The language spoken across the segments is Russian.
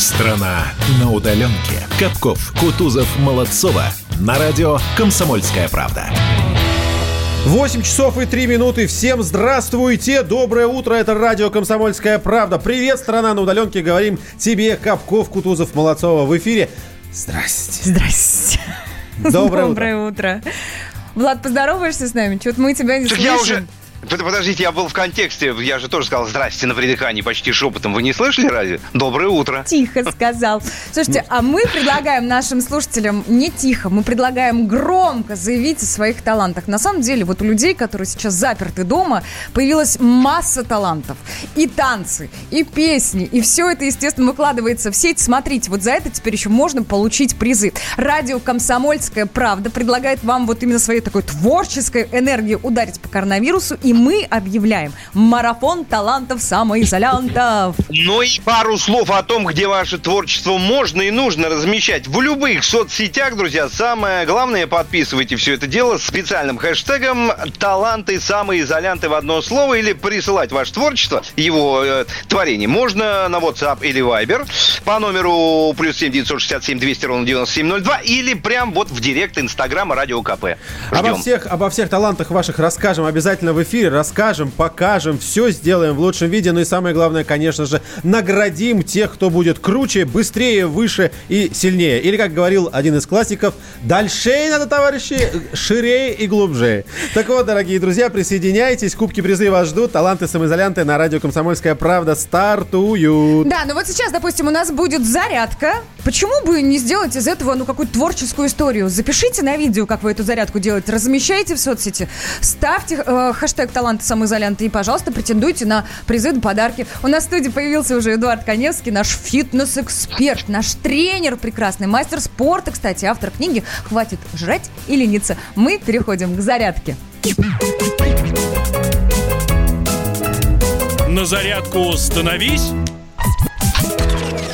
Страна на удаленке. Капков, Кутузов, Молодцова. На радио «Комсомольская правда». 8 часов и 3 минуты. Всем здравствуйте. Доброе утро. Это радио «Комсомольская правда». Привет, страна на удаленке. Говорим тебе, Капков, Кутузов, Молодцова в эфире. Здрасте. Здрасте. Доброе, Доброе утро. Влад, поздороваешься с нами? Что-то мы тебя не Так слышим. я уже... Под- Подождите, я был в контексте, я же тоже сказал «здрасте» на придыхании почти шепотом. Вы не слышали разве? Доброе утро. Тихо сказал. Слушайте, а мы предлагаем нашим слушателям не тихо, мы предлагаем громко заявить о своих талантах. На самом деле, вот у людей, которые сейчас заперты дома, появилась масса талантов. И танцы, и песни, и все это, естественно, выкладывается в сеть. Смотрите, вот за это теперь еще можно получить призы. Радио «Комсомольская правда» предлагает вам вот именно своей такой творческой энергией ударить по коронавирусу, и мы объявляем марафон талантов самоизолянтов. Ну и пару слов о том, где ваше творчество можно и нужно размещать. В любых соцсетях, друзья, самое главное, подписывайте все это дело с специальным хэштегом «Таланты самоизолянты» в одно слово или присылать ваше творчество, его э, творение. Можно на WhatsApp или Viber по номеру плюс 7 967 200 ровно 9702 или прям вот в директ Инстаграма Радио КП. Обо Ждем. всех, обо всех талантах ваших расскажем обязательно в эфире. Расскажем, покажем, все сделаем в лучшем виде. Ну и самое главное, конечно же, наградим тех, кто будет круче, быстрее, выше и сильнее. Или, как говорил один из классиков, дальше надо, товарищи, ширее и глубже. Так вот, дорогие друзья, присоединяйтесь. Кубки призы вас ждут. Таланты самоизолянты на радио «Комсомольская правда» стартуют. Да, ну вот сейчас, допустим, у нас будет зарядка. Почему бы не сделать из этого, ну, какую-то творческую историю? Запишите на видео, как вы эту зарядку делаете, размещайте в соцсети, ставьте э, хэштег таланты самоизолянты и, пожалуйста, претендуйте на призы и подарки. У нас в студии появился уже Эдуард Коневский, наш фитнес-эксперт, наш тренер прекрасный, мастер спорта, кстати, автор книги «Хватит жрать и лениться». Мы переходим к зарядке. На зарядку становись.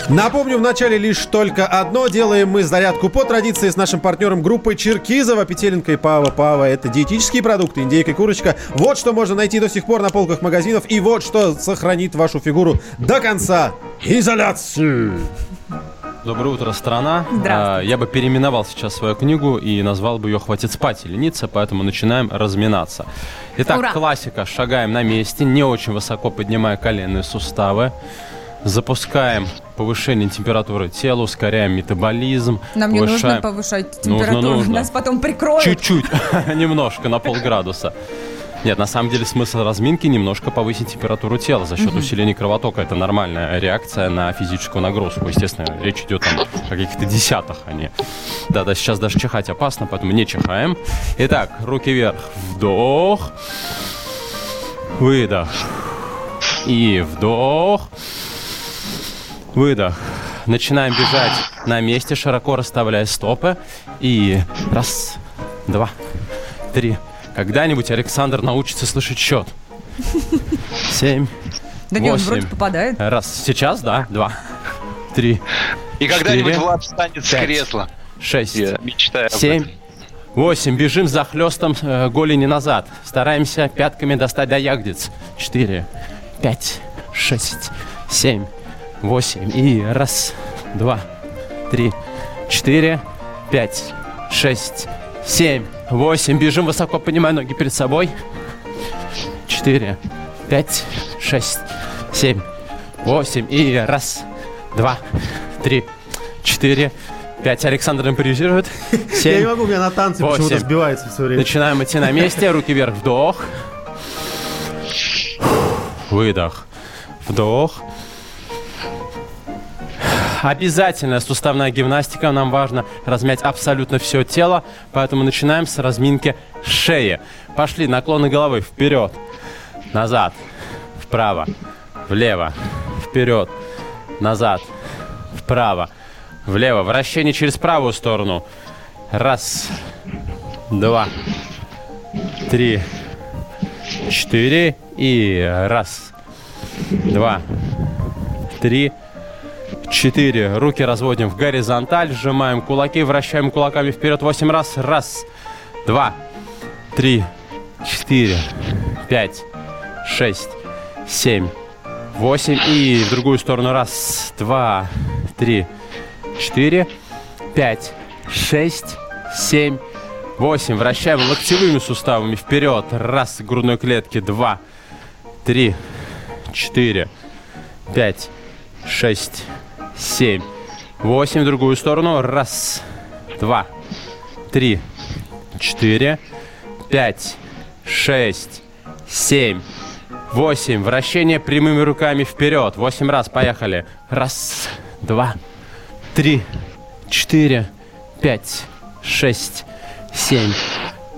Напомню, в начале лишь только одно. Делаем мы зарядку по традиции с нашим партнером группой Черкизова, Петеленко и Пава. Пава – это диетические продукты, индейка и курочка. Вот что можно найти до сих пор на полках магазинов. И вот что сохранит вашу фигуру до конца. Изоляцию. Доброе утро, страна. Здравствуйте. А, Я бы переименовал сейчас свою книгу и назвал бы ее «Хватит спать и лениться», поэтому начинаем разминаться. Итак, Ура! классика. Шагаем на месте, не очень высоко поднимая коленные суставы. Запускаем повышение температуры тела, ускоряем метаболизм. Нам не нужно повышаем- повышать Нужно, температуру, нужно. нас потом прикроют. Чуть-чуть, немножко, на полградуса. Нет, на самом деле смысл разминки немножко повысить температуру тела за счет усиления кровотока. Это нормальная реакция на физическую нагрузку. Естественно, речь идет там о каких-то десятых, а не... Да-да, сейчас даже чихать опасно, поэтому не чихаем. Итак, руки вверх. Вдох. Выдох. И вдох. Выдох. Начинаем бежать на месте, широко расставляя стопы. И раз, два, три. Когда-нибудь Александр научится слышать счет. Семь, Да не, он восемь. вроде попадает. Раз. Сейчас, да. Два, три, И когда-нибудь Влад встанет с пять, кресла. шесть, Я мечтаю об семь, этом. восемь. Бежим за хлестом э, голени назад. Стараемся пятками достать до ягодиц. Четыре, пять, шесть, семь, восемь. И раз, два, три, четыре, пять, шесть, семь, восемь. Бежим высоко, поднимая ноги перед собой. Четыре, пять, шесть, семь, восемь. И раз, два, три, четыре, пять. Александр импровизирует. Я не могу, у меня на танце восемь. почему-то сбивается все время. Начинаем идти на месте. Руки вверх. Вдох. Выдох. Вдох. Обязательная суставная гимнастика. Нам важно размять абсолютно все тело. Поэтому начинаем с разминки шеи. Пошли. Наклоны головы. Вперед. Назад. Вправо. Влево. Вперед. Назад. Вправо. Влево. Вращение через правую сторону. Раз. Два три, четыре и раз, два, три, четыре. Руки разводим в горизонталь, сжимаем кулаки, вращаем кулаками вперед. Восемь. Раз. Раз, два, три, четыре, пять, шесть, семь, восемь. И в другую сторону. Раз, два, три, четыре, пять, шесть, семь, восемь. Вращаем локтевыми суставами вперед. Раз, грудной клетки. Два, три, четыре, пять, шесть, семь, восемь. В другую сторону. Раз, два, три, четыре, пять, шесть, семь, восемь. Вращение прямыми руками вперед. Восемь раз. Поехали. Раз, два, три, четыре, пять, шесть, семь,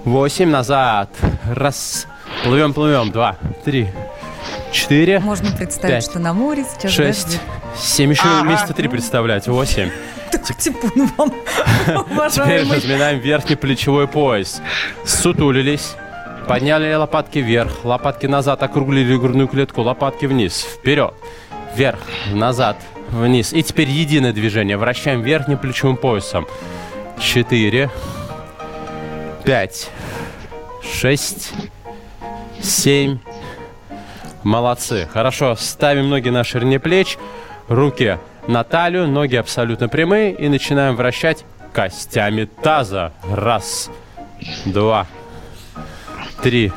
восемь. Назад. Раз. Плывем, плывем. Два, три, четыре, Можно представить, Пять, что на море сейчас шесть, семь. Еще месяца три представлять. Восемь. Типун вам, Теперь разминаем верхний плечевой пояс. Сутулились. Подняли лопатки вверх, лопатки назад, округлили грудную клетку, лопатки вниз, вперед, вверх, назад, вниз. И теперь единое движение. Вращаем верхним плечевым поясом. Четыре, пять, шесть, семь. Молодцы. Хорошо. Ставим ноги на ширине плеч, руки на талию, ноги абсолютно прямые и начинаем вращать костями таза. Раз, два, три,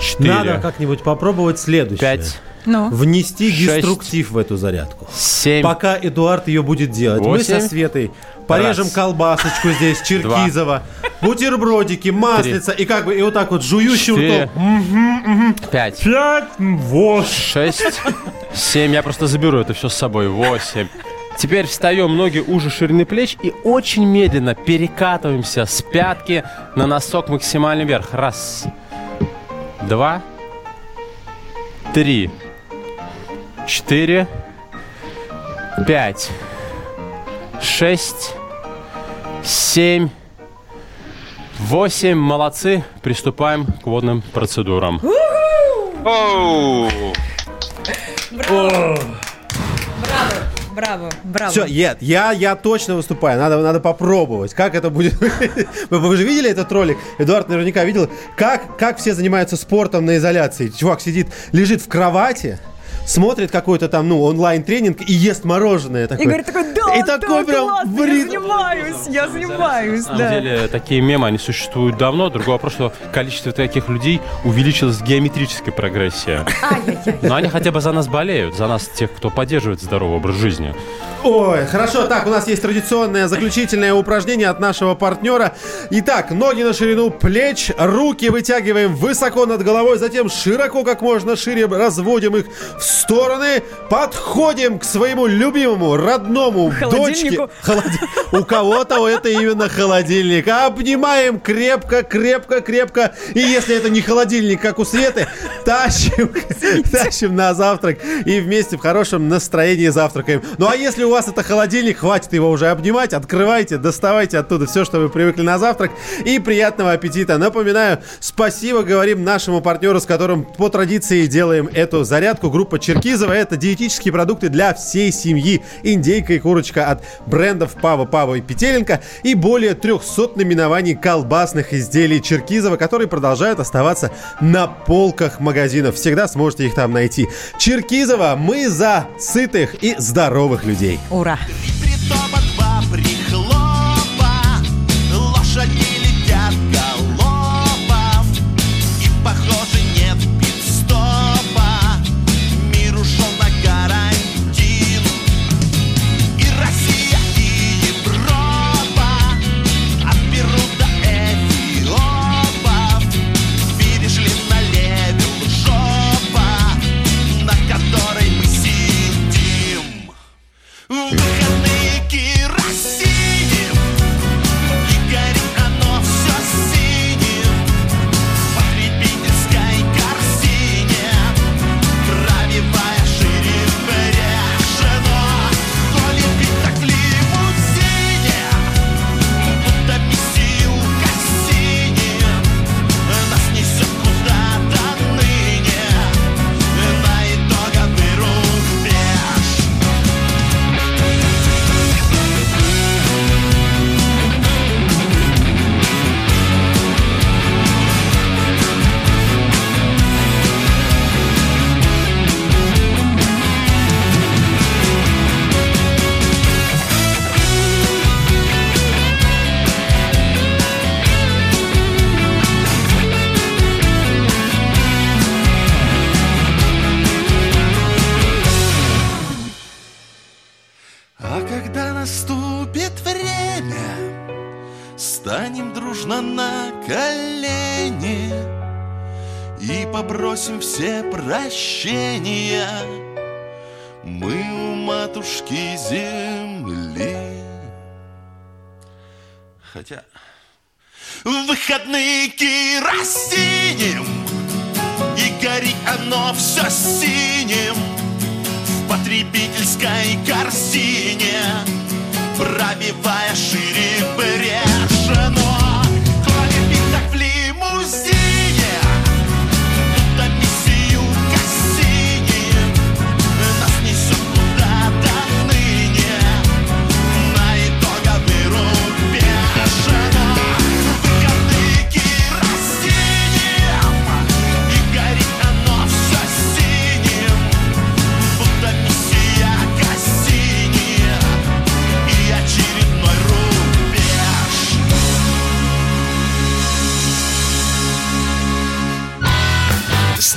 четыре, Надо как-нибудь попробовать следующее. пять, Ну, Внести Шесть. деструктив в эту зарядку. семь, Пока Эдуард ее будет делать, мы со Восемь. Светой порежем Раз. колбасочку здесь, черкизово, бутербродики, маслица, и как бы и вот так вот жующим четыре, ртом. пять, Пять, восемь. шесть, семь. Я просто заберу это все с собой. Восемь. Теперь встаем, ноги уже ширины плеч и очень медленно перекатываемся с пятки на носок максимально вверх. Раз, два, три, четыре, пять, шесть, семь, восемь. Молодцы. Приступаем к водным процедурам. Оу. браво, браво. Все, нет, я, я точно выступаю. Надо, надо попробовать. Как это будет? Вы, вы же видели этот ролик? Эдуард наверняка видел. Как, как все занимаются спортом на изоляции? Чувак сидит, лежит в кровати, смотрит какой-то там, ну, онлайн-тренинг и ест мороженое. Такое. И говорит такой, да, И да, такой прям классно, в я занимаюсь, я занимаюсь, На самом да. деле, такие мемы, они существуют давно. Другой вопрос, что количество таких людей увеличилось в геометрической прогрессии. Но они хотя бы за нас болеют, за нас, тех, кто поддерживает здоровый образ жизни. Ой, хорошо. Так, у нас есть традиционное заключительное упражнение от нашего партнера. Итак, ноги на ширину плеч, руки вытягиваем высоко над головой, затем широко, как можно шире разводим их в стороны, подходим к своему любимому, родному дочке. Холоди- У кого-то это именно холодильник. Обнимаем крепко, крепко, крепко. И если это не холодильник, как у Светы, тащим, тащим на завтрак и вместе в хорошем настроении завтракаем. Ну а если у вас это холодильник, хватит его уже обнимать, открывайте, доставайте оттуда все, что вы привыкли на завтрак. И приятного аппетита. Напоминаю, спасибо говорим нашему партнеру, с которым по традиции делаем эту зарядку. Группа Черкизова. Это диетические продукты для всей семьи. Индейка и курочка от брендов Пава, Пава и Петеленко. И более 300 наименований колбасных изделий Черкизова, которые продолжают оставаться на полках магазинов. Всегда сможете их там найти. Черкизова, мы за сытых и здоровых людей. Ура. А когда наступит время, станем дружно на колени и попросим все прощения. Мы у матушки земли. Хотя в выходные керосинем И горит оно все синим потребительской корзине Пробивая шире брешь